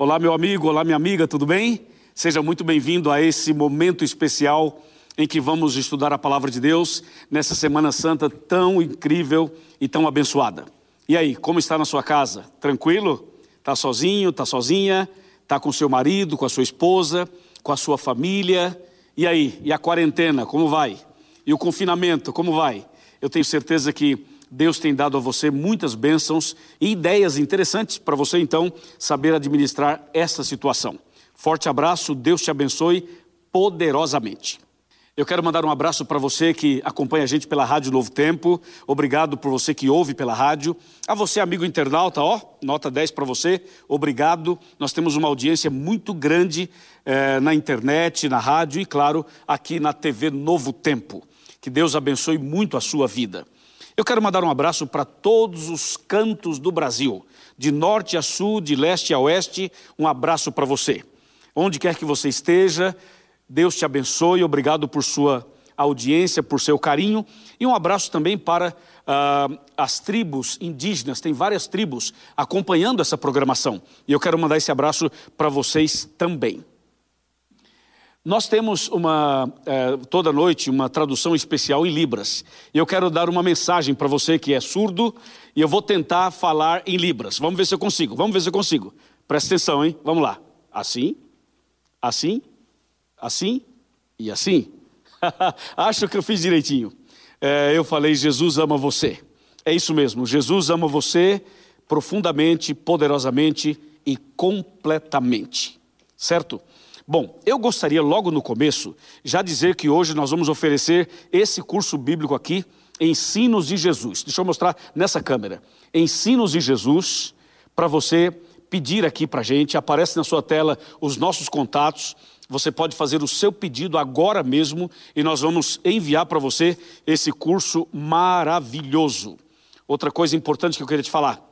Olá, meu amigo, olá, minha amiga, tudo bem? Seja muito bem-vindo a esse momento especial em que vamos estudar a palavra de Deus nessa Semana Santa tão incrível e tão abençoada. E aí, como está na sua casa? Tranquilo? Está sozinho? Está sozinha? Está com seu marido, com a sua esposa, com a sua família? E aí, e a quarentena, como vai? E o confinamento, como vai? Eu tenho certeza que Deus tem dado a você muitas bênçãos e ideias interessantes para você então saber administrar essa situação. Forte abraço, Deus te abençoe poderosamente. Eu quero mandar um abraço para você que acompanha a gente pela Rádio Novo Tempo. Obrigado por você que ouve pela rádio. A você, amigo internauta, ó, nota 10 para você. Obrigado. Nós temos uma audiência muito grande eh, na internet, na rádio e, claro, aqui na TV Novo Tempo. Que Deus abençoe muito a sua vida. Eu quero mandar um abraço para todos os cantos do Brasil, de norte a sul, de leste a oeste. Um abraço para você. Onde quer que você esteja, Deus te abençoe. Obrigado por sua audiência, por seu carinho. E um abraço também para uh, as tribos indígenas. Tem várias tribos acompanhando essa programação. E eu quero mandar esse abraço para vocês também. Nós temos uma, é, toda noite uma tradução especial em Libras. Eu quero dar uma mensagem para você que é surdo e eu vou tentar falar em Libras. Vamos ver se eu consigo. Vamos ver se eu consigo. Presta atenção, hein? Vamos lá. Assim, assim, assim e assim. Acho que eu fiz direitinho. É, eu falei: Jesus ama você. É isso mesmo. Jesus ama você profundamente, poderosamente e completamente. Certo? Bom, eu gostaria logo no começo já dizer que hoje nós vamos oferecer esse curso bíblico aqui, Ensinos de Jesus. Deixa eu mostrar nessa câmera. Ensinos de Jesus, para você pedir aqui para a gente. Aparece na sua tela os nossos contatos. Você pode fazer o seu pedido agora mesmo e nós vamos enviar para você esse curso maravilhoso. Outra coisa importante que eu queria te falar.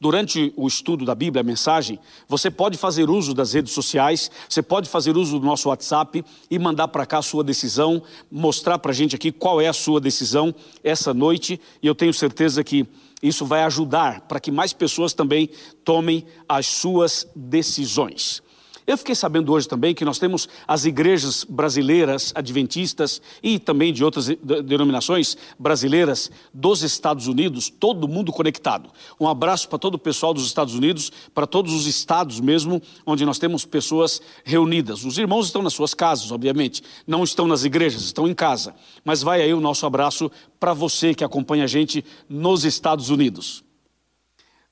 Durante o estudo da Bíblia, a mensagem, você pode fazer uso das redes sociais, você pode fazer uso do nosso WhatsApp e mandar para cá a sua decisão, mostrar para a gente aqui qual é a sua decisão essa noite, e eu tenho certeza que isso vai ajudar para que mais pessoas também tomem as suas decisões. Eu fiquei sabendo hoje também que nós temos as igrejas brasileiras, adventistas e também de outras denominações brasileiras dos Estados Unidos, todo mundo conectado. Um abraço para todo o pessoal dos Estados Unidos, para todos os estados mesmo, onde nós temos pessoas reunidas. Os irmãos estão nas suas casas, obviamente, não estão nas igrejas, estão em casa. Mas vai aí o nosso abraço para você que acompanha a gente nos Estados Unidos.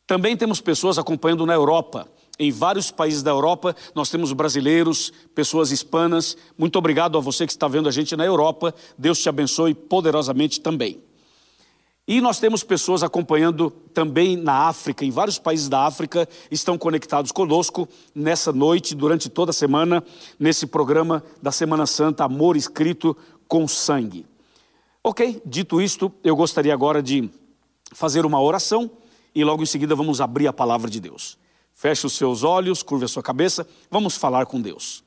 Também temos pessoas acompanhando na Europa. Em vários países da Europa, nós temos brasileiros, pessoas hispanas. Muito obrigado a você que está vendo a gente na Europa. Deus te abençoe poderosamente também. E nós temos pessoas acompanhando também na África, em vários países da África, estão conectados conosco nessa noite, durante toda a semana, nesse programa da Semana Santa Amor Escrito com Sangue. Ok, dito isto, eu gostaria agora de fazer uma oração e logo em seguida vamos abrir a palavra de Deus. Feche os seus olhos, curva a sua cabeça, vamos falar com Deus.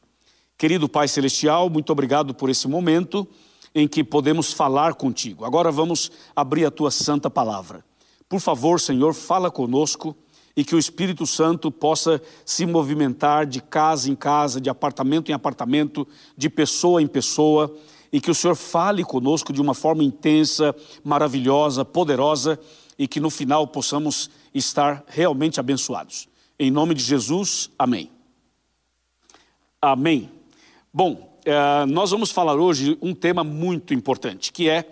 Querido Pai Celestial, muito obrigado por esse momento em que podemos falar contigo. Agora vamos abrir a tua santa palavra. Por favor, Senhor, fala conosco e que o Espírito Santo possa se movimentar de casa em casa, de apartamento em apartamento, de pessoa em pessoa, e que o Senhor fale conosco de uma forma intensa, maravilhosa, poderosa, e que no final possamos estar realmente abençoados. Em nome de Jesus, amém. Amém. Bom, é, nós vamos falar hoje um tema muito importante, que é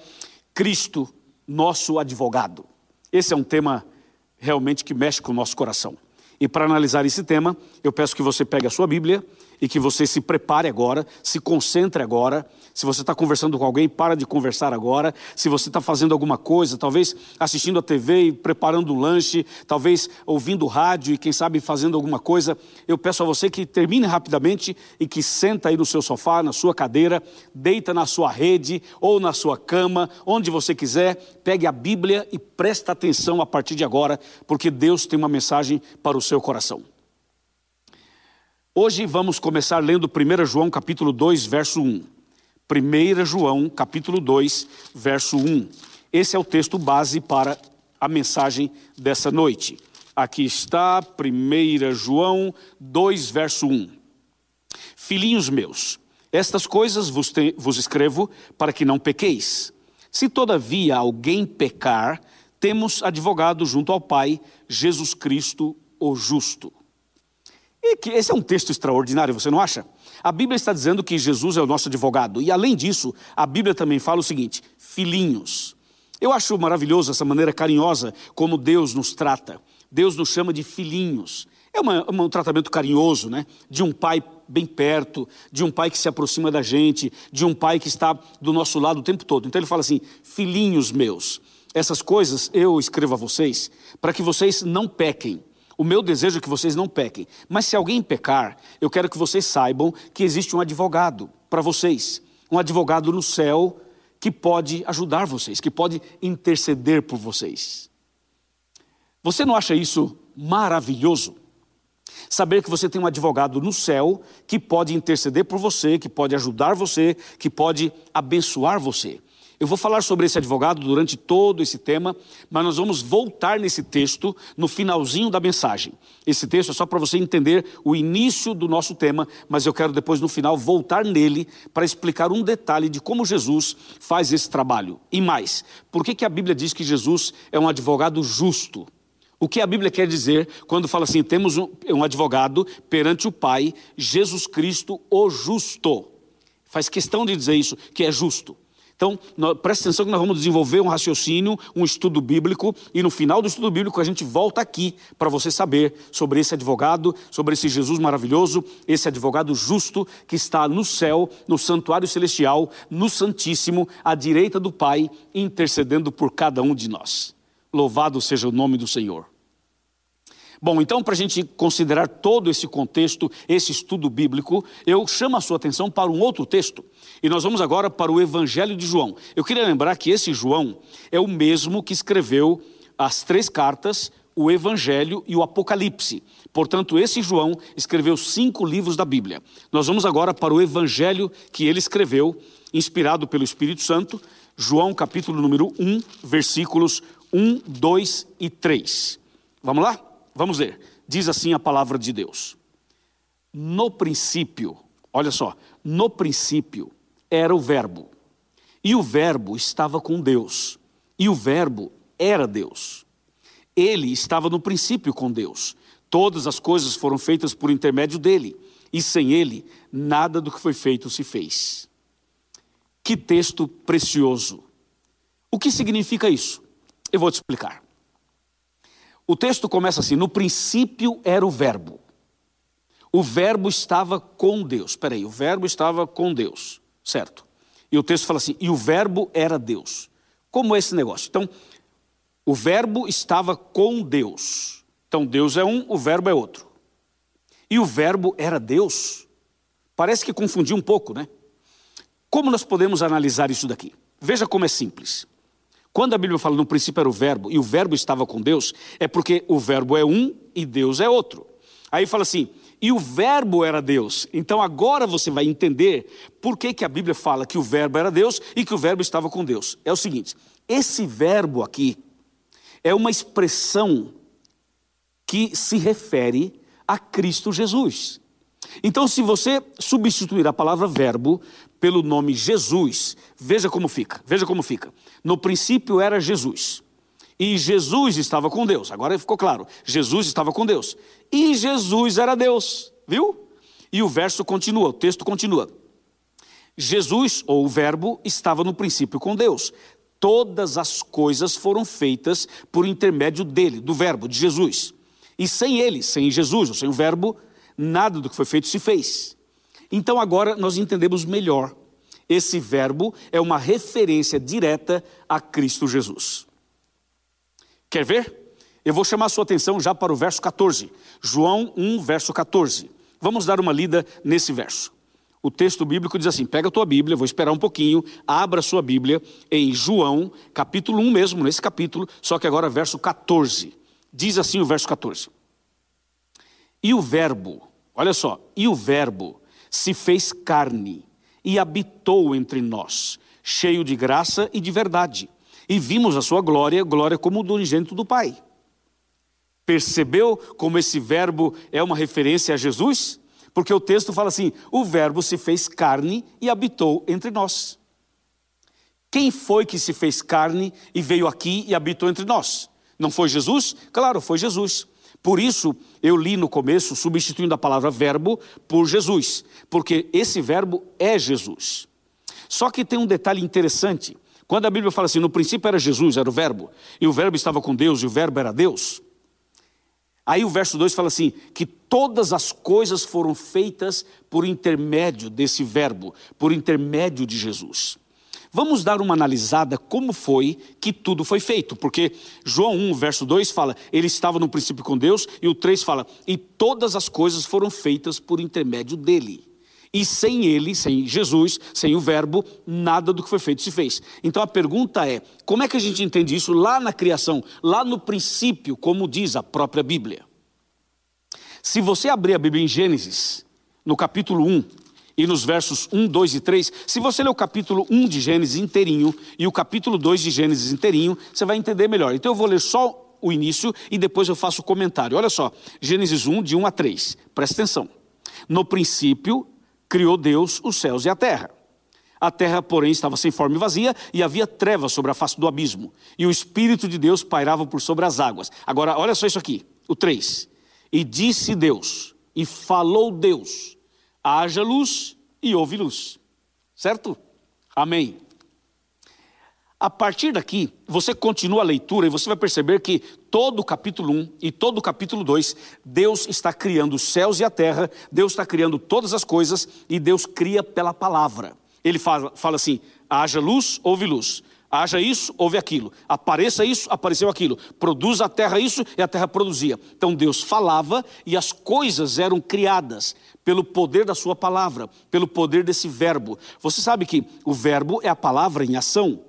Cristo, nosso advogado. Esse é um tema realmente que mexe com o nosso coração. E para analisar esse tema, eu peço que você pegue a sua Bíblia e que você se prepare agora, se concentre agora. Se você está conversando com alguém, para de conversar agora. Se você está fazendo alguma coisa, talvez assistindo a TV e preparando o lanche, talvez ouvindo rádio e quem sabe fazendo alguma coisa, eu peço a você que termine rapidamente e que senta aí no seu sofá, na sua cadeira, deita na sua rede ou na sua cama, onde você quiser, pegue a Bíblia e presta atenção a partir de agora, porque Deus tem uma mensagem para o seu coração. Hoje vamos começar lendo 1 João capítulo 2, verso 1. 1 João capítulo 2, verso 1. Esse é o texto base para a mensagem dessa noite. Aqui está, 1 João 2, verso 1. Filhinhos meus, estas coisas vos, te, vos escrevo para que não pequeis. Se todavia alguém pecar, temos advogado junto ao Pai, Jesus Cristo, o justo. E que esse é um texto extraordinário, você não acha? A Bíblia está dizendo que Jesus é o nosso advogado. E além disso, a Bíblia também fala o seguinte: filhinhos. Eu acho maravilhoso essa maneira carinhosa como Deus nos trata. Deus nos chama de filhinhos. É uma, um tratamento carinhoso, né? De um pai bem perto, de um pai que se aproxima da gente, de um pai que está do nosso lado o tempo todo. Então ele fala assim: filhinhos meus, essas coisas eu escrevo a vocês para que vocês não pequem. O meu desejo é que vocês não pequem. Mas se alguém pecar, eu quero que vocês saibam que existe um advogado para vocês. Um advogado no céu que pode ajudar vocês, que pode interceder por vocês. Você não acha isso maravilhoso? Saber que você tem um advogado no céu que pode interceder por você, que pode ajudar você, que pode abençoar você. Eu vou falar sobre esse advogado durante todo esse tema, mas nós vamos voltar nesse texto no finalzinho da mensagem. Esse texto é só para você entender o início do nosso tema, mas eu quero depois no final voltar nele para explicar um detalhe de como Jesus faz esse trabalho. E mais, por que, que a Bíblia diz que Jesus é um advogado justo? O que a Bíblia quer dizer quando fala assim: temos um, um advogado perante o Pai, Jesus Cristo, o justo. Faz questão de dizer isso, que é justo. Então, preste atenção que nós vamos desenvolver um raciocínio, um estudo bíblico, e no final do estudo bíblico a gente volta aqui para você saber sobre esse advogado, sobre esse Jesus maravilhoso, esse advogado justo que está no céu, no santuário celestial, no Santíssimo, à direita do Pai, intercedendo por cada um de nós. Louvado seja o nome do Senhor. Bom, então, para a gente considerar todo esse contexto, esse estudo bíblico, eu chamo a sua atenção para um outro texto. E nós vamos agora para o Evangelho de João. Eu queria lembrar que esse João é o mesmo que escreveu as três cartas, o Evangelho e o Apocalipse. Portanto, esse João escreveu cinco livros da Bíblia. Nós vamos agora para o Evangelho que ele escreveu, inspirado pelo Espírito Santo, João capítulo número 1, versículos 1, 2 e 3. Vamos lá? Vamos ler. Diz assim a palavra de Deus. No princípio, olha só, no princípio era o Verbo, e o Verbo estava com Deus, e o Verbo era Deus. Ele estava no princípio com Deus. Todas as coisas foram feitas por intermédio dele, e sem ele, nada do que foi feito se fez. Que texto precioso! O que significa isso? Eu vou te explicar. O texto começa assim: no princípio era o Verbo. O Verbo estava com Deus. Espera aí, o Verbo estava com Deus, certo? E o texto fala assim: e o Verbo era Deus. Como é esse negócio? Então, o Verbo estava com Deus. Então, Deus é um, o Verbo é outro. E o Verbo era Deus. Parece que confundiu um pouco, né? Como nós podemos analisar isso daqui? Veja como é simples. Quando a Bíblia fala no princípio era o verbo e o verbo estava com Deus, é porque o verbo é um e Deus é outro. Aí fala assim, e o verbo era Deus. Então agora você vai entender por que, que a Bíblia fala que o verbo era Deus e que o verbo estava com Deus. É o seguinte: esse verbo aqui é uma expressão que se refere a Cristo Jesus. Então, se você substituir a palavra verbo pelo nome Jesus, veja como fica. Veja como fica. No princípio era Jesus. E Jesus estava com Deus. Agora ficou claro. Jesus estava com Deus. E Jesus era Deus. Viu? E o verso continua, o texto continua. Jesus, ou o Verbo, estava no princípio com Deus. Todas as coisas foram feitas por intermédio dele, do Verbo, de Jesus. E sem ele, sem Jesus, ou sem o Verbo, nada do que foi feito se fez. Então agora nós entendemos melhor. Esse verbo é uma referência direta a Cristo Jesus. Quer ver? Eu vou chamar sua atenção já para o verso 14. João 1, verso 14. Vamos dar uma lida nesse verso. O texto bíblico diz assim: pega a tua Bíblia, vou esperar um pouquinho, abra a sua Bíblia em João, capítulo 1 mesmo, nesse capítulo, só que agora verso 14. Diz assim o verso 14. E o Verbo, olha só, e o Verbo se fez carne e habitou entre nós, cheio de graça e de verdade. E vimos a sua glória, glória como do unigênito do Pai. Percebeu como esse verbo é uma referência a Jesus? Porque o texto fala assim: o verbo se fez carne e habitou entre nós. Quem foi que se fez carne e veio aqui e habitou entre nós? Não foi Jesus? Claro, foi Jesus. Por isso, eu li no começo, substituindo a palavra verbo por Jesus, porque esse verbo é Jesus. Só que tem um detalhe interessante. Quando a Bíblia fala assim, no princípio era Jesus, era o verbo, e o verbo estava com Deus e o verbo era Deus, Aí o verso 2 fala assim: que todas as coisas foram feitas por intermédio desse verbo, por intermédio de Jesus. Vamos dar uma analisada como foi que tudo foi feito, porque João 1, verso 2 fala, ele estava no princípio com Deus, e o 3 fala, e todas as coisas foram feitas por intermédio dele. E sem ele, sem Jesus, sem o Verbo, nada do que foi feito se fez. Então a pergunta é: como é que a gente entende isso lá na criação, lá no princípio, como diz a própria Bíblia? Se você abrir a Bíblia em Gênesis, no capítulo 1, e nos versos 1, 2 e 3, se você ler o capítulo 1 de Gênesis inteirinho e o capítulo 2 de Gênesis inteirinho, você vai entender melhor. Então eu vou ler só o início e depois eu faço o comentário. Olha só, Gênesis 1, de 1 a 3, presta atenção. No princípio, criou Deus os céus e a terra. A terra, porém, estava sem forma e vazia, e havia trevas sobre a face do abismo. E o Espírito de Deus pairava por sobre as águas. Agora, olha só isso aqui, o 3. E disse Deus, e falou Deus: haja luz e houve luz. Certo? Amém. A partir daqui, você continua a leitura e você vai perceber que todo o capítulo 1 e todo o capítulo 2, Deus está criando os céus e a terra, Deus está criando todas as coisas e Deus cria pela palavra. Ele fala, fala assim: haja luz, houve luz. Haja isso, houve aquilo. Apareça isso, apareceu aquilo. Produza a terra isso e a terra produzia. Então Deus falava e as coisas eram criadas pelo poder da sua palavra, pelo poder desse verbo. Você sabe que o verbo é a palavra em ação.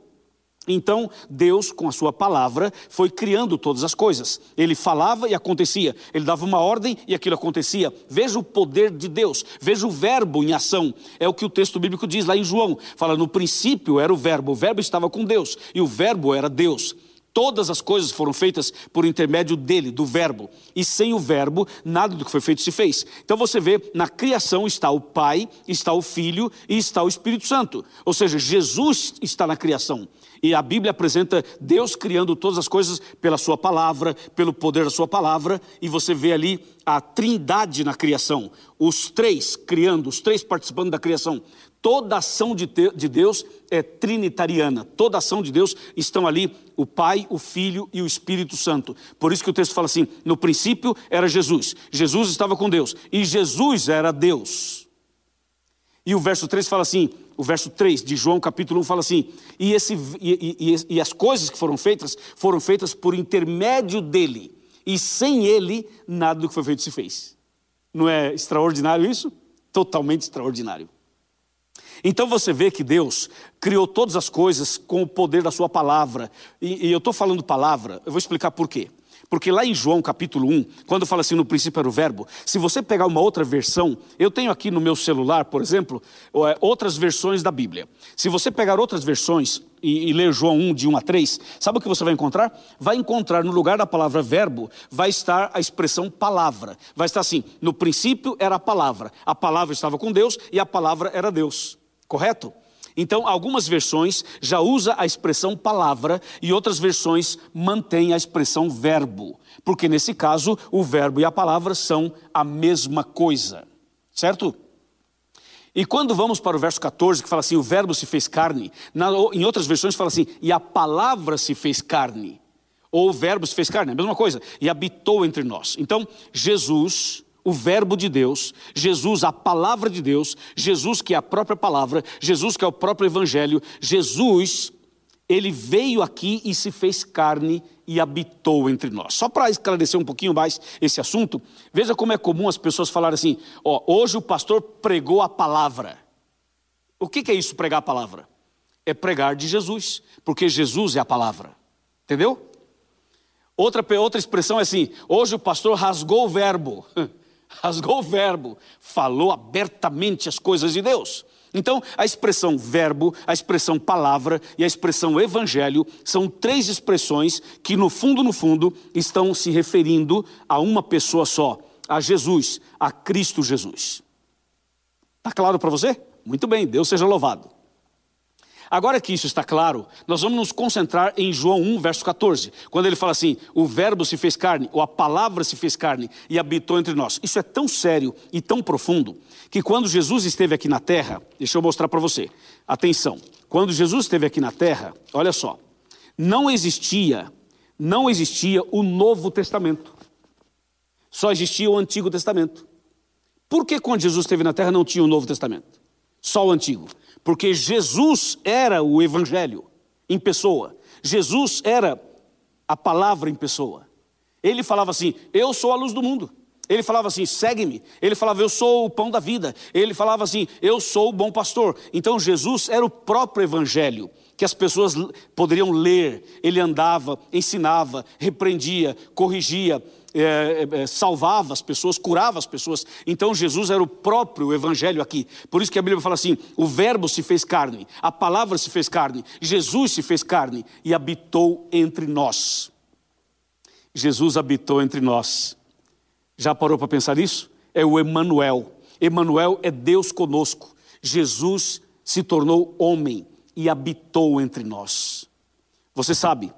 Então, Deus, com a sua palavra, foi criando todas as coisas. Ele falava e acontecia. Ele dava uma ordem e aquilo acontecia. Veja o poder de Deus, veja o verbo em ação. É o que o texto bíblico diz lá em João. Fala, no princípio era o verbo, o verbo estava com Deus e o verbo era Deus. Todas as coisas foram feitas por intermédio dele, do Verbo. E sem o Verbo, nada do que foi feito se fez. Então você vê, na criação está o Pai, está o Filho e está o Espírito Santo. Ou seja, Jesus está na criação. E a Bíblia apresenta Deus criando todas as coisas pela Sua palavra, pelo poder da Sua palavra, e você vê ali a trindade na criação, os três criando, os três participando da criação. Toda ação de, Deus é trinitariana, toda ação de Deus estão ali o Pai, o Filho e o Espírito Santo. Por isso que o texto fala assim: no princípio era Jesus, Jesus estava com Deus, e Jesus era Deus. E o verso 3 fala assim: o verso 3 de João capítulo 1 fala assim: e, esse, e, e, e as coisas que foram feitas foram feitas por intermédio dele, e sem ele nada do que foi feito se fez. Não é extraordinário isso? Totalmente extraordinário. Então você vê que Deus criou todas as coisas com o poder da sua palavra. E, e eu estou falando palavra, eu vou explicar por quê. Porque lá em João capítulo 1, quando fala assim no princípio era o verbo, se você pegar uma outra versão, eu tenho aqui no meu celular, por exemplo, é, outras versões da Bíblia. Se você pegar outras versões e, e ler João 1, de 1 a 3, sabe o que você vai encontrar? Vai encontrar no lugar da palavra verbo, vai estar a expressão palavra. Vai estar assim: no princípio era a palavra, a palavra estava com Deus e a palavra era Deus. Correto? Então, algumas versões já usa a expressão palavra e outras versões mantêm a expressão verbo, porque nesse caso o verbo e a palavra são a mesma coisa, certo? E quando vamos para o verso 14, que fala assim: o verbo se fez carne, na, em outras versões fala assim: e a palavra se fez carne, ou o verbo se fez carne, é a mesma coisa, e habitou entre nós. Então, Jesus o Verbo de Deus, Jesus, a palavra de Deus, Jesus que é a própria palavra, Jesus que é o próprio Evangelho, Jesus, ele veio aqui e se fez carne e habitou entre nós. Só para esclarecer um pouquinho mais esse assunto, veja como é comum as pessoas falarem assim: ó, hoje o pastor pregou a palavra. O que, que é isso, pregar a palavra? É pregar de Jesus, porque Jesus é a palavra. Entendeu? Outra, outra expressão é assim: hoje o pastor rasgou o verbo. rasgou o verbo, falou abertamente as coisas de Deus. Então, a expressão verbo, a expressão palavra e a expressão evangelho são três expressões que, no fundo, no fundo, estão se referindo a uma pessoa só, a Jesus, a Cristo Jesus. Está claro para você? Muito bem, Deus seja louvado. Agora que isso está claro, nós vamos nos concentrar em João 1, verso 14, quando ele fala assim: o Verbo se fez carne, ou a palavra se fez carne e habitou entre nós. Isso é tão sério e tão profundo que quando Jesus esteve aqui na terra, deixa eu mostrar para você, atenção, quando Jesus esteve aqui na terra, olha só, não existia, não existia o Novo Testamento, só existia o Antigo Testamento. Por que quando Jesus esteve na terra não tinha o Novo Testamento? Só o Antigo porque Jesus era o Evangelho em pessoa, Jesus era a palavra em pessoa. Ele falava assim: Eu sou a luz do mundo. Ele falava assim: segue-me. Ele falava: Eu sou o pão da vida. Ele falava assim: Eu sou o bom pastor. Então Jesus era o próprio evangelho que as pessoas poderiam ler. Ele andava, ensinava, repreendia, corrigia, é, é, salvava as pessoas, curava as pessoas. Então Jesus era o próprio evangelho aqui. Por isso que a Bíblia fala assim: o Verbo se fez carne, a palavra se fez carne, Jesus se fez carne e habitou entre nós. Jesus habitou entre nós. Já parou para pensar nisso? É o Emanuel. Emanuel é Deus conosco. Jesus se tornou homem e habitou entre nós. Você sabe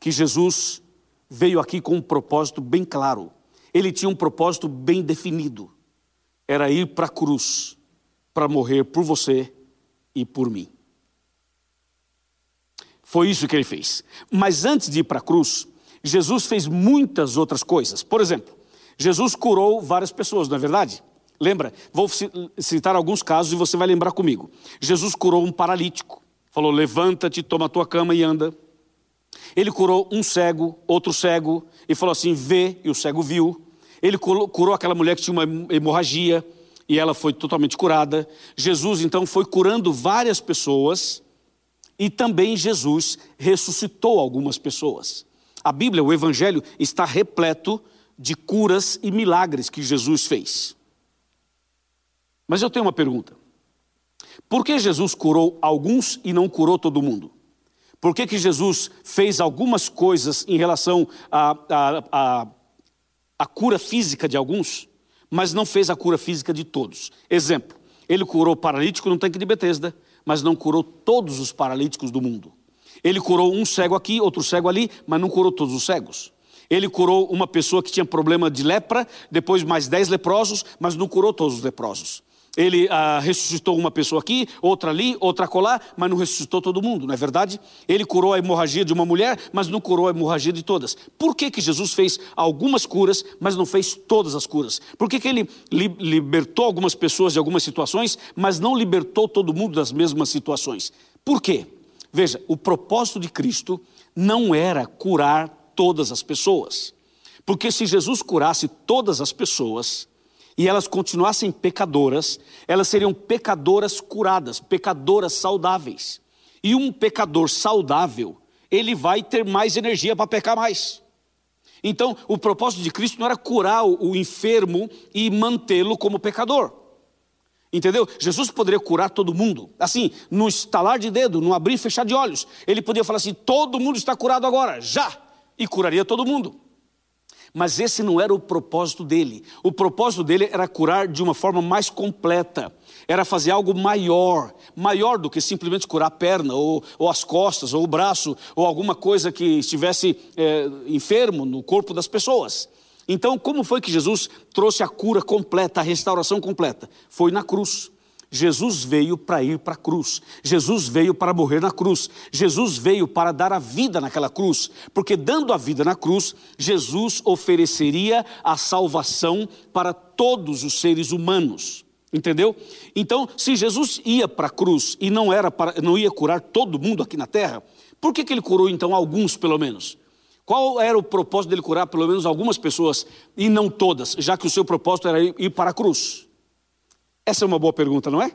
que Jesus veio aqui com um propósito bem claro. Ele tinha um propósito bem definido. Era ir para a cruz para morrer por você e por mim. Foi isso que ele fez. Mas antes de ir para a cruz, Jesus fez muitas outras coisas. Por exemplo, Jesus curou várias pessoas, não é verdade? Lembra? Vou citar alguns casos e você vai lembrar comigo. Jesus curou um paralítico. Falou: levanta-te, toma a tua cama e anda. Ele curou um cego, outro cego, e falou assim: vê, e o cego viu. Ele curou aquela mulher que tinha uma hemorragia, e ela foi totalmente curada. Jesus então foi curando várias pessoas, e também Jesus ressuscitou algumas pessoas. A Bíblia, o Evangelho, está repleto de curas e milagres que Jesus fez. Mas eu tenho uma pergunta: por que Jesus curou alguns e não curou todo mundo? Por que, que Jesus fez algumas coisas em relação à a, cura física de alguns, mas não fez a cura física de todos? Exemplo, ele curou paralítico no tanque de Betesda, mas não curou todos os paralíticos do mundo. Ele curou um cego aqui, outro cego ali, mas não curou todos os cegos. Ele curou uma pessoa que tinha problema de lepra, depois mais dez leprosos, mas não curou todos os leprosos. Ele ah, ressuscitou uma pessoa aqui, outra ali, outra colar, mas não ressuscitou todo mundo, não é verdade? Ele curou a hemorragia de uma mulher, mas não curou a hemorragia de todas. Por que, que Jesus fez algumas curas, mas não fez todas as curas? Por que, que ele li libertou algumas pessoas de algumas situações, mas não libertou todo mundo das mesmas situações? Por quê? Veja, o propósito de Cristo não era curar todas as pessoas. Porque se Jesus curasse todas as pessoas, e elas continuassem pecadoras, elas seriam pecadoras curadas, pecadoras saudáveis. E um pecador saudável, ele vai ter mais energia para pecar mais. Então, o propósito de Cristo não era curar o, enfermo e mantê-lo como pecador. Entendeu? Jesus poderia curar todo mundo, assim, no estalar de dedo, no abrir e fechar de olhos. Ele podia falar assim: todo mundo está curado agora, já, e curaria todo mundo. Mas esse não era o propósito dele. O propósito dele era curar de uma forma mais completa. Era fazer algo maior, maior do que simplesmente curar a perna, ou, ou as costas, ou o braço, ou alguma coisa que estivesse é, enfermo no corpo das pessoas. Então, como foi que Jesus trouxe a cura completa, a restauração completa? Foi na cruz. Jesus veio para ir para a cruz, Jesus veio para morrer na cruz, Jesus veio para dar a vida naquela cruz, porque dando a vida na cruz, Jesus ofereceria a salvação para todos os seres humanos. Entendeu? Então, se Jesus ia para a cruz e não era para, não ia curar todo mundo aqui na terra, por que, que ele curou então alguns pelo menos? Qual era o propósito dele curar pelo menos algumas pessoas e não todas, já que o seu propósito era ir para a cruz? Essa é uma boa pergunta, não é?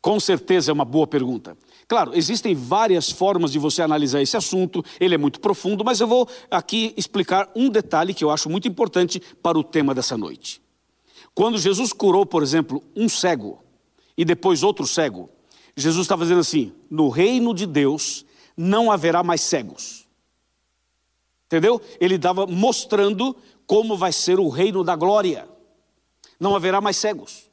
Com certeza é uma boa pergunta. Claro, existem várias formas de você analisar esse assunto, ele é muito profundo, mas eu vou aqui explicar um detalhe que eu acho muito importante para o tema dessa noite. Quando Jesus curou, por exemplo, um cego, e depois outro cego. Jesus estava dizendo assim: no reino de Deus não haverá mais cegos. Entendeu? Ele estava mostrando como vai ser o reino da glória. Não haverá mais cegos.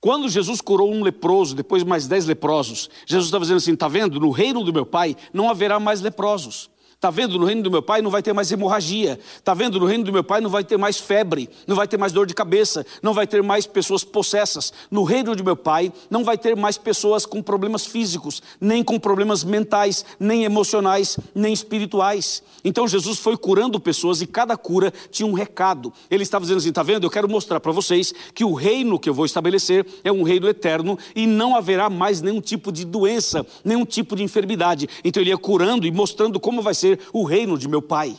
Quando Jesus curou um leproso, depois mais dez leprosos, Jesus estava dizendo assim: está vendo? No reino do meu Pai não haverá mais leprosos. Está vendo? No reino do meu pai não vai ter mais hemorragia. Está vendo? No reino do meu pai não vai ter mais febre, não vai ter mais dor de cabeça, não vai ter mais pessoas possessas. No reino do meu pai não vai ter mais pessoas com problemas físicos, nem com problemas mentais, nem emocionais, nem espirituais. Então Jesus foi curando pessoas e cada cura tinha um recado. Ele estava dizendo assim: está vendo? Eu quero mostrar para vocês que o reino que eu vou estabelecer é um reino eterno e não haverá mais nenhum tipo de doença, nenhum tipo de enfermidade. Então ele ia curando e mostrando como vai ser o reino de meu Pai,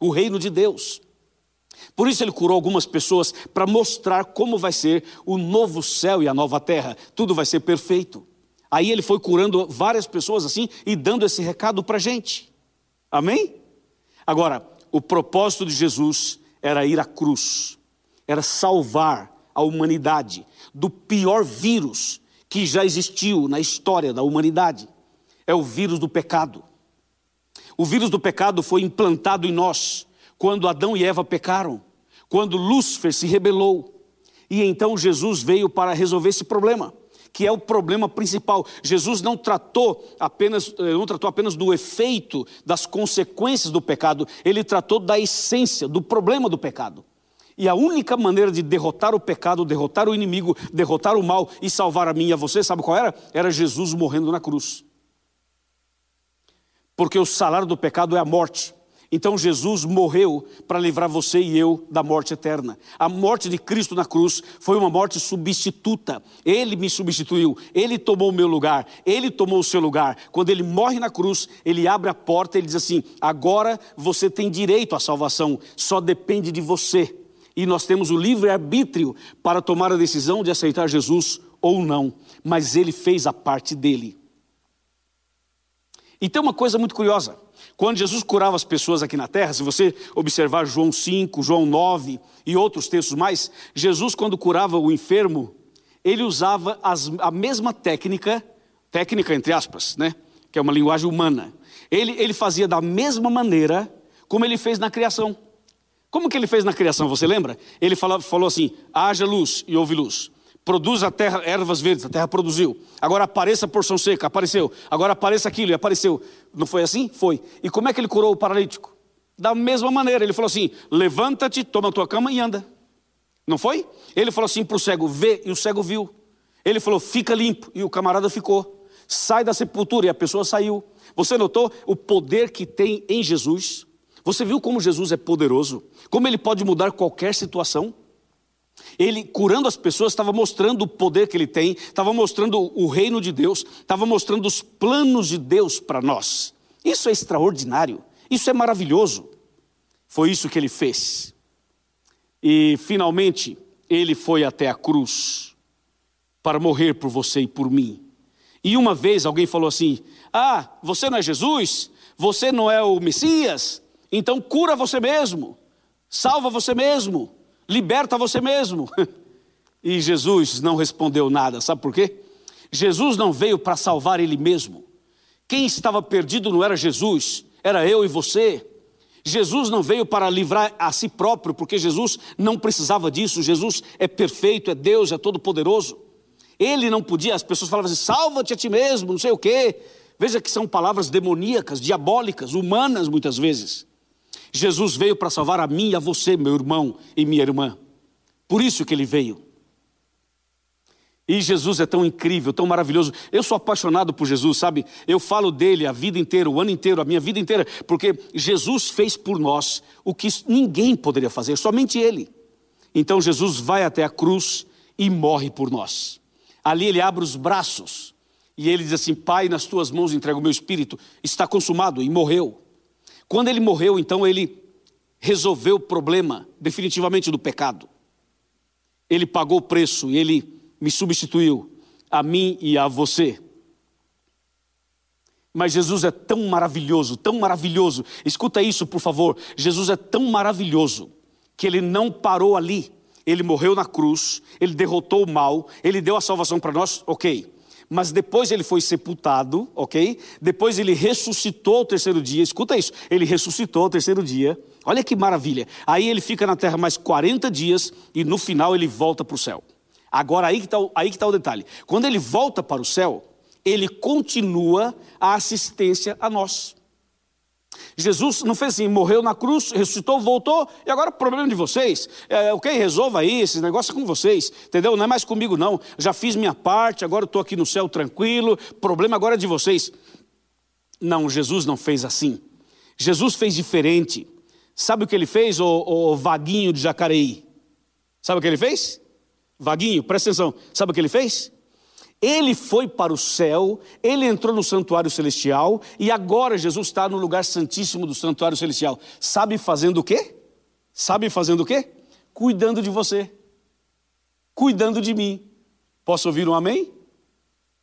o reino de Deus. Por isso ele curou algumas pessoas para mostrar como vai ser o novo céu e a nova terra. Tudo vai ser perfeito. Aí ele foi curando várias pessoas assim e dando esse recado para a gente. Amém? Agora, o propósito de Jesus era ir à cruz, era salvar a humanidade do pior vírus que já existiu na história da humanidade. É o vírus do pecado. O vírus do pecado foi implantado em nós quando Adão e Eva pecaram, quando Lúcifer se rebelou. E então Jesus veio para resolver esse problema, que é o problema principal. Jesus não tratou apenas, eh, não tratou apenas do efeito, das consequências do pecado, ele tratou da essência, do problema do pecado. E a única maneira de derrotar o pecado, derrotar o inimigo, derrotar o mal e salvar a mim e a você, sabe qual era? Era Jesus morrendo na cruz porque o salário do pecado é a morte. Então Jesus morreu para livrar você e eu da morte eterna. A morte de Cristo na cruz foi uma morte substituta. Ele me substituiu, ele tomou o meu lugar, ele tomou o seu lugar. Quando ele morre na cruz, ele abre a porta e ele diz assim: agora você tem direito à salvação, só depende de você. E nós temos o livre arbítrio para tomar a decisão de aceitar Jesus ou não, mas ele fez a parte dele. E tem uma coisa muito curiosa. Quando Jesus curava as pessoas aqui na terra, se você observar João 5, João 9 e outros textos mais, Jesus, quando curava o enfermo, ele usava as, a mesma técnica, técnica entre aspas, né? Que é uma linguagem humana. Ele, ele fazia da mesma maneira como ele fez na criação. Como que ele fez na criação, você lembra? Ele falou, falou assim: haja luz e houve luz. Produz a terra ervas verdes, a terra produziu. Agora apareça a porção seca, apareceu. Agora apareça aquilo e apareceu. Não foi assim? Foi. E como é que ele curou o paralítico? Da mesma maneira, ele falou assim: levanta-te, toma a tua cama e anda. Não foi? Ele falou assim para o cego: vê, e o cego viu. Ele falou: fica limpo, e o camarada ficou. Sai da sepultura, e a pessoa saiu. Você notou o poder que tem em Jesus? Você viu como Jesus é poderoso? Como ele pode mudar qualquer situação? Ele, curando as pessoas, estava mostrando o poder que ele tem, estava mostrando o reino de Deus, estava mostrando os planos de Deus para nós. Isso é extraordinário, isso é maravilhoso. Foi isso que ele fez. E finalmente, ele foi até a cruz para morrer por você e por mim. E uma vez alguém falou assim: Ah, você não é Jesus? Você não é o Messias? Então cura você mesmo, salva você mesmo liberta você mesmo. E Jesus não respondeu nada, sabe por quê? Jesus não veio para salvar ele mesmo. Quem estava perdido não era Jesus, era eu e você. Jesus não veio para livrar a si próprio, porque Jesus não precisava disso. Jesus é perfeito, é Deus, é todo-poderoso. Ele não podia, as pessoas falavam assim: salva-te a ti mesmo, não sei o quê. Veja que são palavras demoníacas, diabólicas, humanas muitas vezes. Jesus veio para salvar a mim e a você, meu irmão e minha irmã. Por isso que ele veio. E Jesus é tão incrível, tão maravilhoso. Eu sou apaixonado por Jesus, sabe? Eu falo dele a vida inteira, o ano inteiro, a minha vida inteira, porque Jesus fez por nós o que ninguém poderia fazer, somente ele. Então Jesus vai até a cruz e morre por nós. Ali ele abre os braços e ele diz assim: Pai, nas tuas mãos entrego o meu espírito, está consumado e morreu. Quando ele morreu, então ele resolveu o problema definitivamente do pecado. Ele pagou o preço e ele me substituiu, a mim e a você. Mas Jesus é tão maravilhoso, tão maravilhoso. Escuta isso, por favor. Jesus é tão maravilhoso que ele não parou ali. ele morreu na cruz, ele derrotou o mal, ele deu a salvação para nós, ok. Mas depois ele foi sepultado, ok? Depois ele ressuscitou ao terceiro dia, escuta isso, ele ressuscitou ao terceiro dia, olha que maravilha. Aí ele fica na terra mais 40 dias e no final ele volta para o céu. Agora aí que está tá o detalhe: quando ele volta para o céu, ele continua a assistência a nós. Jesus não fez assim, morreu na cruz, ressuscitou, voltou, e agora o problema de vocês. É, ok, resolva aí, esse negócio é com vocês, entendeu? Não é mais comigo, não. Já fiz minha parte, agora estou aqui no céu tranquilo, problema agora é de vocês. Não, Jesus não fez assim. Jesus fez diferente. Sabe o que ele fez, o, o vaguinho de Jacareí? Sabe o que ele fez? Vaguinho, presta atenção. Sabe o que ele fez? Ele foi para o céu, ele entrou no santuário celestial e agora Jesus está no lugar santíssimo do santuário celestial. Sabe fazendo o quê? Sabe fazendo o quê? Cuidando de você, cuidando de mim. Posso ouvir um amém?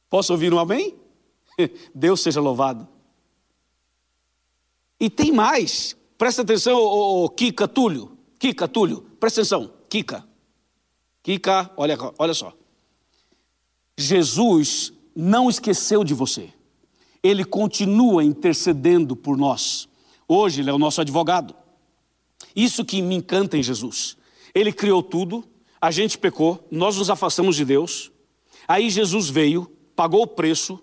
Posso ouvir um amém? Deus seja louvado. E tem mais, presta atenção, ô, ô, Kika Túlio, Kika Túlio, presta atenção, Kika. Kika, olha, olha só. Jesus não esqueceu de você. Ele continua intercedendo por nós. Hoje ele é o nosso advogado. Isso que me encanta em Jesus. Ele criou tudo, a gente pecou, nós nos afastamos de Deus. Aí Jesus veio, pagou o preço,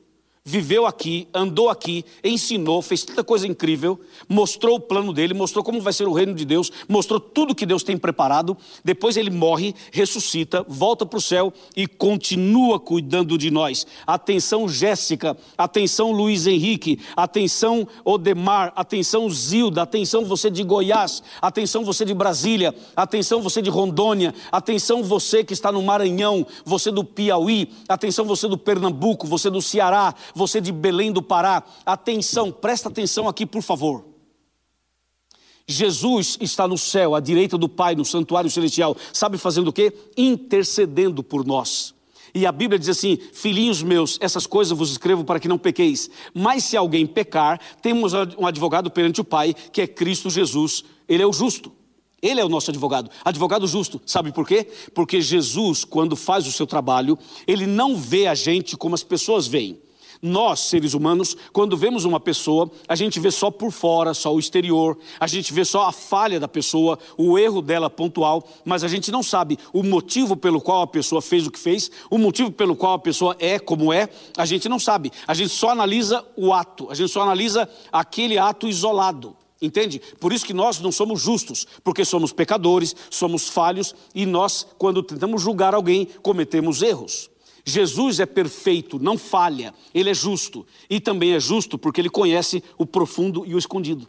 viveu aqui, andou aqui, ensinou, fez tanta coisa incrível, mostrou o plano dele, mostrou como vai ser o reino de Deus, mostrou tudo que Deus tem preparado. Depois ele morre, ressuscita, volta para o céu e continua cuidando de nós. Atenção, Jéssica, atenção, Luiz Henrique, atenção, Odemar, atenção, Zilda, atenção, você de Goiás, atenção, você de Brasília, atenção, você de Rondônia, atenção, você que está no Maranhão, você do Piauí, atenção, você do Pernambuco, você do Ceará você de Belém do Pará, atenção, presta atenção aqui, por favor. Jesus está no céu, à direita do Pai, no santuário celestial, sabe fazendo o quê? Intercedendo por nós. E a Bíblia diz assim: Filhinhos meus, essas coisas vos escrevo para que não pequeis. Mas se alguém pecar, temos um advogado perante o Pai, que é Cristo Jesus. Ele é o justo. Ele é o nosso advogado, advogado justo. Sabe por quê? Porque Jesus, quando faz o seu trabalho, ele não vê a gente como as pessoas veem. Nós, seres humanos, quando vemos uma pessoa, a gente vê só por fora, só o exterior, a gente vê só a falha da pessoa, o erro dela pontual, mas a gente não sabe o motivo pelo qual a pessoa fez o que fez, o motivo pelo qual a pessoa é como é, a gente não sabe. A gente só analisa o ato, a gente só analisa aquele ato isolado. Entende? Por isso que nós não somos justos, porque somos pecadores, somos falhos e nós, quando tentamos julgar alguém, cometemos erros. Jesus é perfeito, não falha, ele é justo. E também é justo porque ele conhece o profundo e o escondido.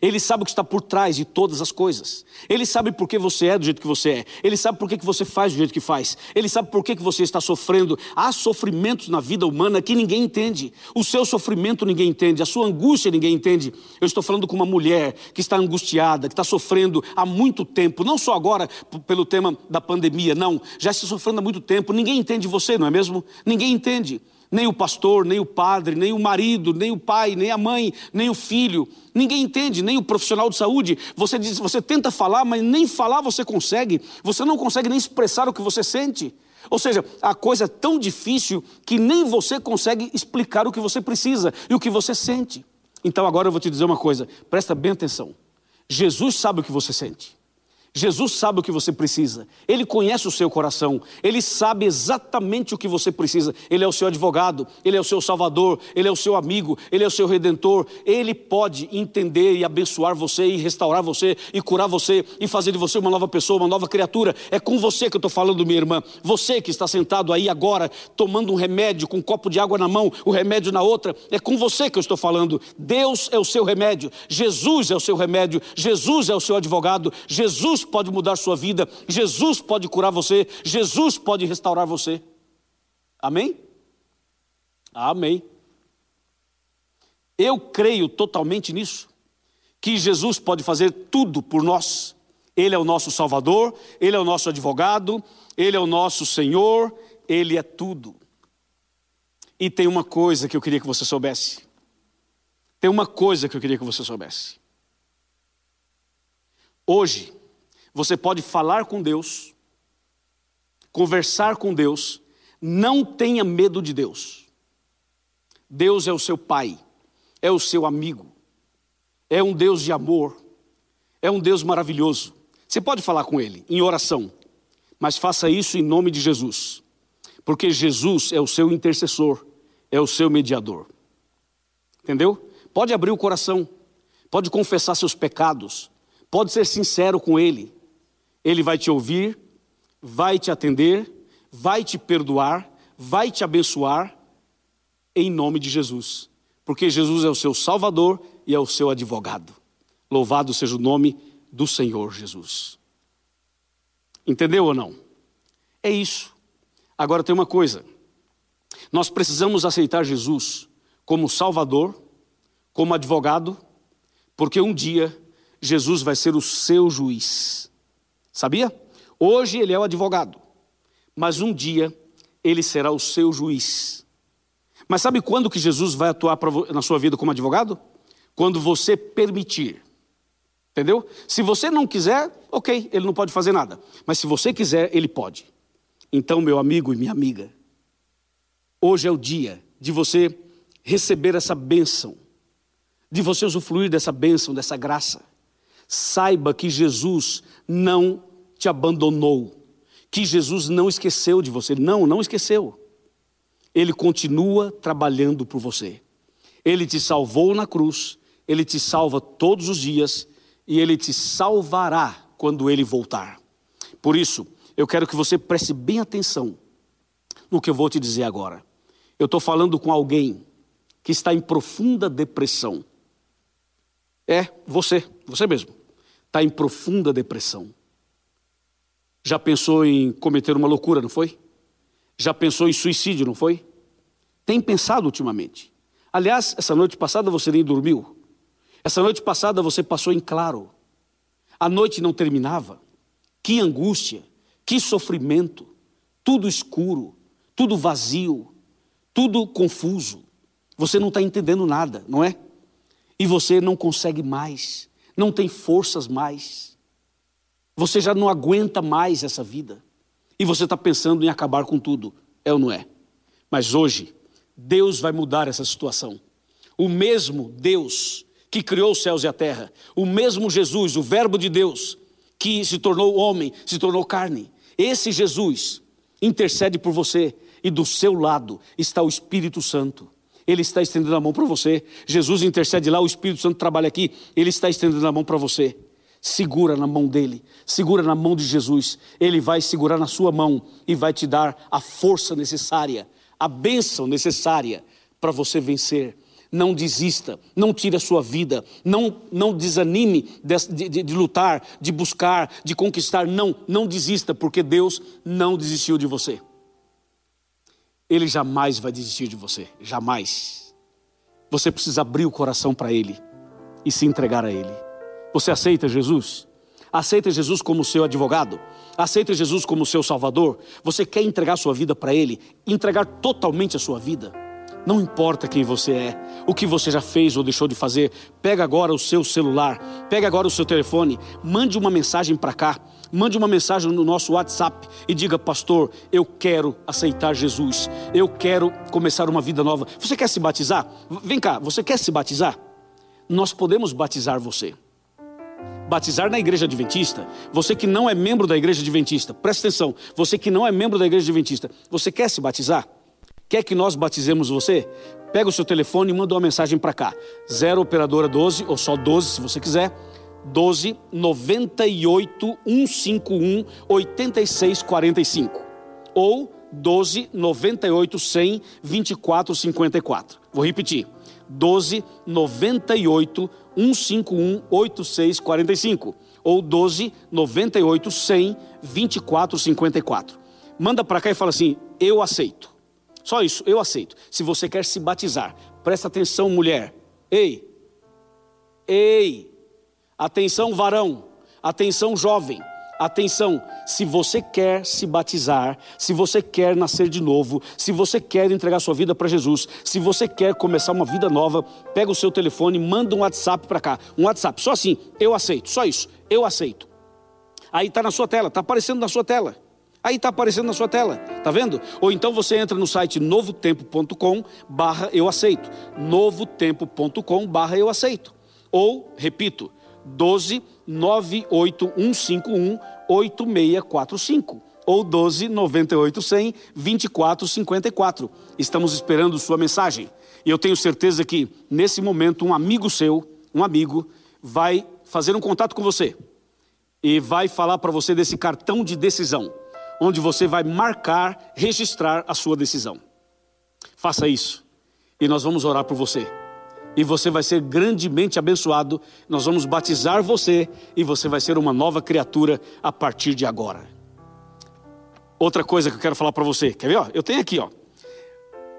Ele sabe o que está por trás de todas as coisas. Ele sabe por que você é do jeito que você é. Ele sabe por que você faz do jeito que faz. Ele sabe por que você está sofrendo. Há sofrimentos na vida humana que ninguém entende. O seu sofrimento ninguém entende. A sua angústia ninguém entende. Eu estou falando com uma mulher que está angustiada, que está sofrendo há muito tempo. Não só agora pelo tema da pandemia, não. Já está sofrendo há muito tempo. Ninguém entende você, não é mesmo? Ninguém entende nem o pastor, nem o padre, nem o marido, nem o pai, nem a mãe, nem o filho. Ninguém entende, nem o profissional de saúde. Você diz, você tenta falar, mas nem falar você consegue. Você não consegue nem expressar o que você sente. Ou seja, a coisa é tão difícil que nem você consegue explicar o que você precisa e o que você sente. Então agora eu vou te dizer uma coisa, presta bem atenção. Jesus sabe o que você sente. Jesus sabe o que você precisa, Ele conhece o seu coração, Ele sabe exatamente o que você precisa. Ele é o seu advogado, Ele é o seu salvador, Ele é o seu amigo, Ele é o seu redentor. Ele pode entender e abençoar você, e restaurar você, e curar você, e fazer de você uma nova pessoa, uma nova criatura. É com você que eu estou falando, minha irmã. Você que está sentado aí agora, tomando um remédio, com um copo de água na mão, o remédio na outra, é com você que eu estou falando. Deus é o seu remédio, Jesus é o seu remédio, Jesus é o seu advogado, Jesus pode mudar sua vida, Jesus pode curar você, Jesus pode restaurar você. Amém? Amém. Eu creio totalmente nisso, que Jesus pode fazer tudo por nós. Ele é o nosso Salvador, Ele é o nosso advogado, Ele é o nosso Senhor, Ele é tudo. E tem uma coisa que eu queria que você soubesse. Tem uma coisa que eu queria que você soubesse. Hoje, você pode falar com Deus, conversar com Deus, não tenha medo de Deus. Deus é o seu pai, é o seu amigo, é um Deus de amor, é um Deus maravilhoso. Você pode falar com Ele em oração, mas faça isso em nome de Jesus, porque Jesus é o seu intercessor, é o seu mediador. Entendeu? Pode abrir o coração, pode confessar seus pecados, pode ser sincero com Ele. Ele vai te ouvir, vai te atender, vai te perdoar, vai te abençoar, em nome de Jesus, porque Jesus é o seu Salvador e é o seu advogado. Louvado seja o nome do Senhor Jesus. Entendeu ou não? É isso. Agora tem uma coisa: nós precisamos aceitar Jesus como Salvador, como advogado, porque um dia Jesus vai ser o seu juiz. Sabia? Hoje ele é o advogado, mas um dia ele será o seu juiz. Mas sabe quando que Jesus vai atuar na sua vida como advogado? Quando você permitir. Entendeu? Se você não quiser, ok, ele não pode fazer nada. Mas se você quiser, ele pode. Então, meu amigo e minha amiga, hoje é o dia de você receber essa bênção, de você usufruir dessa bênção, dessa graça. Saiba que Jesus não te abandonou, que Jesus não esqueceu de você. Não, não esqueceu. Ele continua trabalhando por você. Ele te salvou na cruz, ele te salva todos os dias e ele te salvará quando ele voltar. Por isso, eu quero que você preste bem atenção no que eu vou te dizer agora. Eu estou falando com alguém que está em profunda depressão. É, você, você mesmo, está em profunda depressão. Já pensou em cometer uma loucura, não foi? Já pensou em suicídio, não foi? Tem pensado ultimamente. Aliás, essa noite passada você nem dormiu. Essa noite passada você passou em claro. A noite não terminava. Que angústia, que sofrimento. Tudo escuro, tudo vazio, tudo confuso. Você não está entendendo nada, não é? E você não consegue mais, não tem forças mais. Você já não aguenta mais essa vida. E você está pensando em acabar com tudo, é ou não é? Mas hoje, Deus vai mudar essa situação. O mesmo Deus que criou os céus e a terra, o mesmo Jesus, o Verbo de Deus, que se tornou homem, se tornou carne, esse Jesus intercede por você e do seu lado está o Espírito Santo. Ele está estendendo a mão para você. Jesus intercede lá, o Espírito Santo trabalha aqui, ele está estendendo a mão para você. Segura na mão dele, segura na mão de Jesus. Ele vai segurar na sua mão e vai te dar a força necessária a bênção necessária para você vencer. Não desista, não tire a sua vida, não, não desanime de, de, de, lutar, de buscar, de conquistar. Não, não desista, porque Deus não desistiu de você. Ele jamais vai desistir de você, jamais. Você precisa abrir o coração para Ele e se entregar a Ele. Você aceita Jesus? Aceita Jesus como seu advogado? Aceita Jesus como seu salvador? Você quer entregar sua vida para Ele? Entregar totalmente a sua vida? Não importa quem você é, o que você já fez ou deixou de fazer, pega agora o seu celular, pega agora o seu telefone, mande uma mensagem para cá, mande uma mensagem no nosso WhatsApp e diga: Pastor, eu quero aceitar Jesus, eu quero começar uma vida nova. Você quer se batizar? Vem cá, você quer se batizar? Nós podemos batizar você batizar na igreja adventista, você que não é membro da igreja adventista, presta atenção, você que não é membro da igreja adventista, você quer se batizar? Quer que nós batizemos você? Pega o seu telefone e manda uma mensagem para cá. 0 operadora 12 ou só 12 se você quiser. 12 98 151 86 45 ou 12 98 100 24 54. Vou repetir. 12 98 151 8645 ou 12 98 100 24 54. Manda para cá e fala assim: "Eu aceito". Só isso, eu aceito. Se você quer se batizar, presta atenção, mulher. Ei. Ei. Atenção, varão. Atenção, jovem. Atenção, se você quer se batizar, se você quer nascer de novo, se você quer entregar sua vida para Jesus, se você quer começar uma vida nova, pega o seu telefone, manda um WhatsApp para cá. Um WhatsApp, só assim, eu aceito, só isso, eu aceito. Aí está na sua tela, está aparecendo na sua tela. Aí está aparecendo na sua tela, tá vendo? Ou então você entra no site novotempo.com barra eu aceito. novotempo.com barra eu aceito. Ou, repito, 12 98151 8645 ou 12 98 100 24 54. Estamos esperando sua mensagem. E eu tenho certeza que nesse momento um amigo seu, um amigo, vai fazer um contato com você e vai falar para você desse cartão de decisão, onde você vai marcar, registrar a sua decisão. Faça isso e nós vamos orar por você. E você vai ser grandemente abençoado. Nós vamos batizar você e você vai ser uma nova criatura a partir de agora. Outra coisa que eu quero falar para você, quer ver? Eu tenho aqui, ó.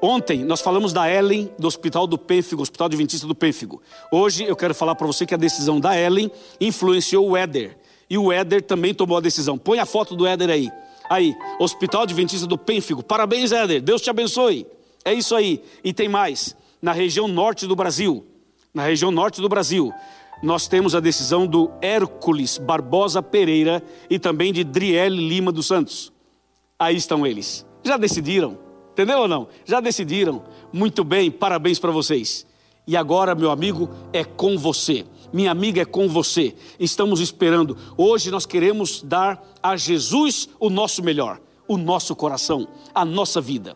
Ontem nós falamos da Ellen do Hospital do Pênfigo, Hospital Adventista do Pênfigo. Hoje eu quero falar para você que a decisão da Ellen influenciou o Éder. E o Éder também tomou a decisão. Põe a foto do Éder aí. Aí, Hospital Adventista do Pênfigo. Parabéns, Éder. Deus te abençoe. É isso aí. E tem mais. Na região norte do Brasil, na região norte do Brasil, nós temos a decisão do Hércules Barbosa Pereira e também de Driele Lima dos Santos. Aí estão eles. Já decidiram? Entendeu ou não? Já decidiram? Muito bem, parabéns para vocês. E agora, meu amigo, é com você. Minha amiga é com você. Estamos esperando. Hoje nós queremos dar a Jesus o nosso melhor, o nosso coração, a nossa vida.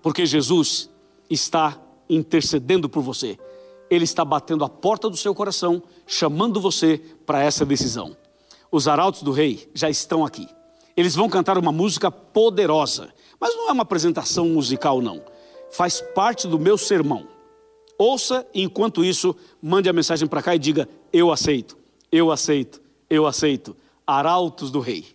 Porque Jesus está intercedendo por você. Ele está batendo a porta do seu coração, chamando você para essa decisão. Os arautos do rei já estão aqui. Eles vão cantar uma música poderosa. Mas não é uma apresentação musical, não. Faz parte do meu sermão. Ouça e, enquanto isso, mande a mensagem para cá e diga: Eu aceito, eu aceito, eu aceito. Arautos do Rei.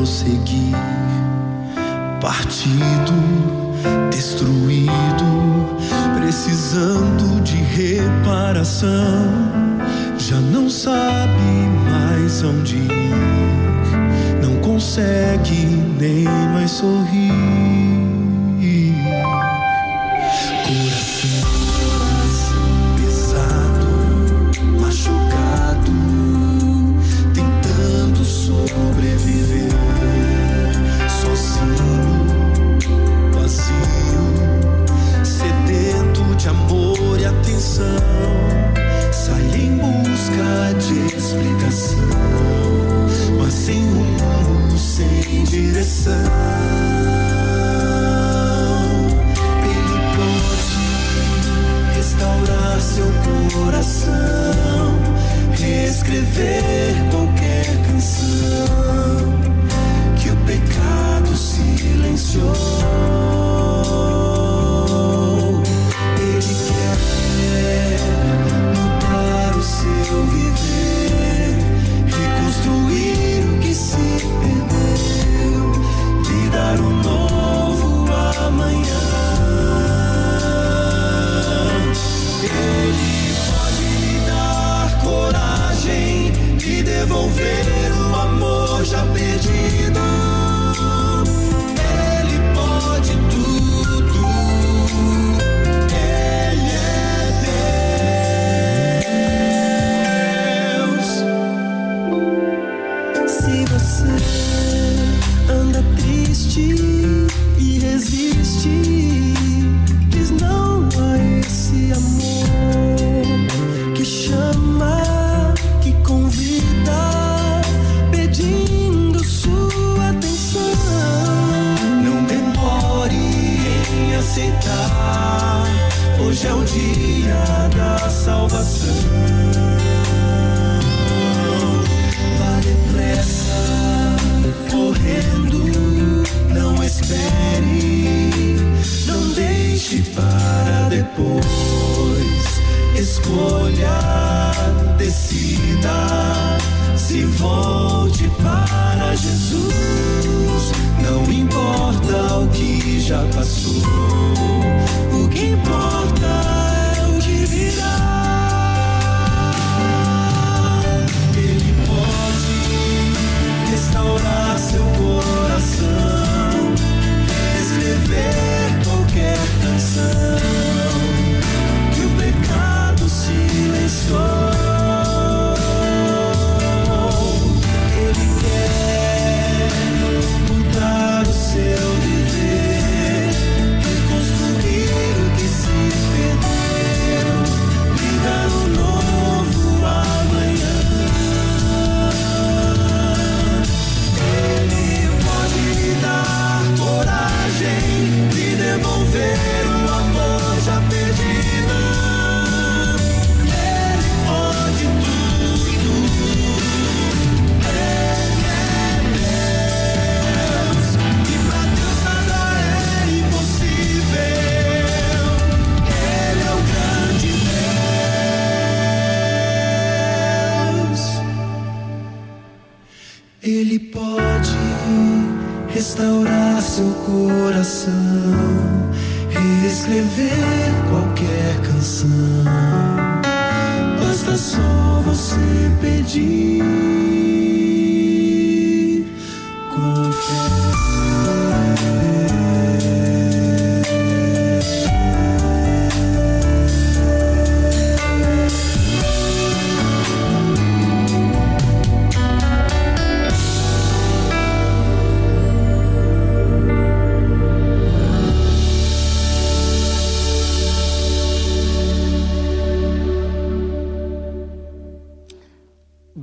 Prosseguir. Partido, destruído, precisando de reparação. Já não sabe mais onde ir, não consegue nem mais sorrir. coração sai em busca de explicação, mas sem rumo, sem direção. Ele pode restaurar seu coração, reescrever ver o amor já perdido.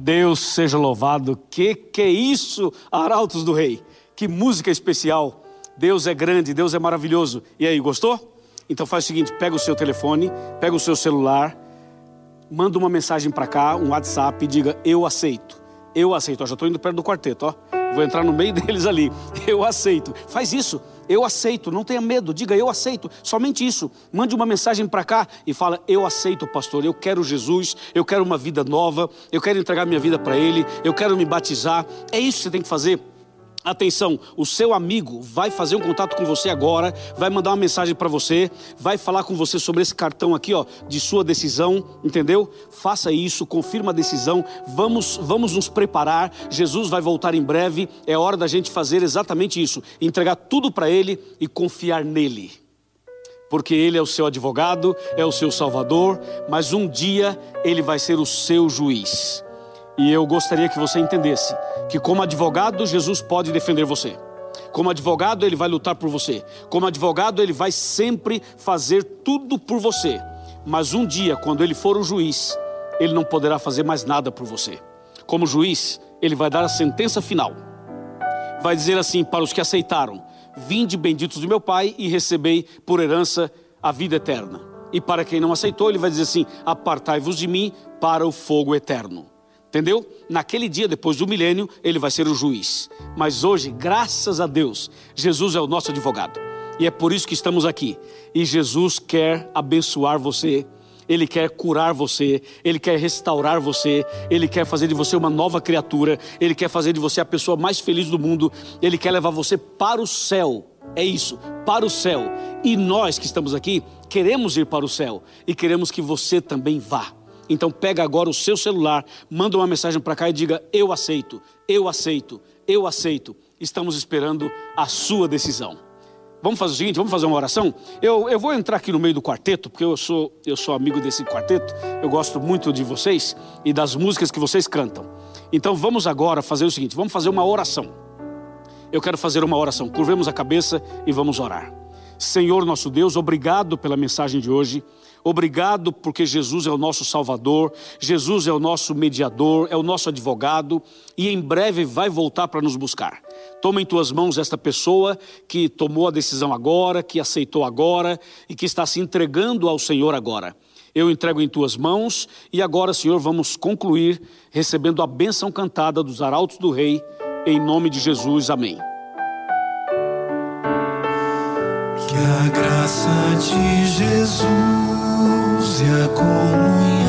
Deus seja louvado. Que que é isso, Arautos do Rei? Que música especial. Deus é grande, Deus é maravilhoso. E aí, gostou? Então faz o seguinte, pega o seu telefone, pega o seu celular, manda uma mensagem para cá, um WhatsApp e diga eu aceito. Eu aceito. Já estou indo perto do quarteto, ó. Vou entrar no meio deles ali. Eu aceito. Faz isso. Eu aceito. Não tenha medo. Diga eu aceito. Somente isso. Mande uma mensagem para cá e fala: Eu aceito, pastor. Eu quero Jesus. Eu quero uma vida nova. Eu quero entregar minha vida para Ele. Eu quero me batizar. É isso que você tem que fazer. Atenção, o seu amigo vai fazer um contato com você agora, vai mandar uma mensagem para você, vai falar com você sobre esse cartão aqui, ó, de sua decisão, entendeu? Faça isso, confirma a decisão. Vamos, vamos nos preparar. Jesus vai voltar em breve. É hora da gente fazer exatamente isso, entregar tudo para ele e confiar nele. Porque ele é o seu advogado, é o seu salvador, mas um dia ele vai ser o seu juiz. E eu gostaria que você entendesse que, como advogado, Jesus pode defender você. Como advogado, ele vai lutar por você. Como advogado, ele vai sempre fazer tudo por você. Mas um dia, quando ele for o juiz, ele não poderá fazer mais nada por você. Como juiz, ele vai dar a sentença final. Vai dizer assim para os que aceitaram: Vinde benditos do meu Pai e recebei por herança a vida eterna. E para quem não aceitou, ele vai dizer assim: Apartai-vos de mim para o fogo eterno. Entendeu? Naquele dia, depois do milênio, ele vai ser o juiz. Mas hoje, graças a Deus, Jesus é o nosso advogado. E é por isso que estamos aqui. E Jesus quer abençoar você. Ele quer curar você, Ele quer restaurar você, Ele quer fazer de você uma nova criatura, Ele quer fazer de você a pessoa mais feliz do mundo, Ele quer levar você para o céu. É isso, para o céu. E nós que estamos aqui queremos ir para o céu e queremos que você também vá. Então pega agora o seu celular, manda uma mensagem para cá e diga: Eu aceito, eu aceito, eu aceito. Estamos esperando a sua decisão. Vamos fazer o seguinte, vamos fazer uma oração? Eu, eu vou entrar aqui no meio do quarteto, porque eu sou, eu sou amigo desse quarteto, eu gosto muito de vocês e das músicas que vocês cantam. Então vamos agora fazer o seguinte, vamos fazer uma oração. Eu quero fazer uma oração. Curvemos a cabeça e vamos orar. Senhor nosso Deus, obrigado pela mensagem de hoje. Obrigado porque Jesus é o nosso Salvador, Jesus é o nosso mediador, é o nosso advogado e em breve vai voltar para nos buscar. Toma em tuas mãos esta pessoa que tomou a decisão agora, que aceitou agora e que está se entregando ao Senhor agora. Eu entrego em tuas mãos e agora, Senhor, vamos concluir recebendo a bênção cantada dos arautos do Rei, em nome de Jesus. Amém. Que a graça de Jesus якому я.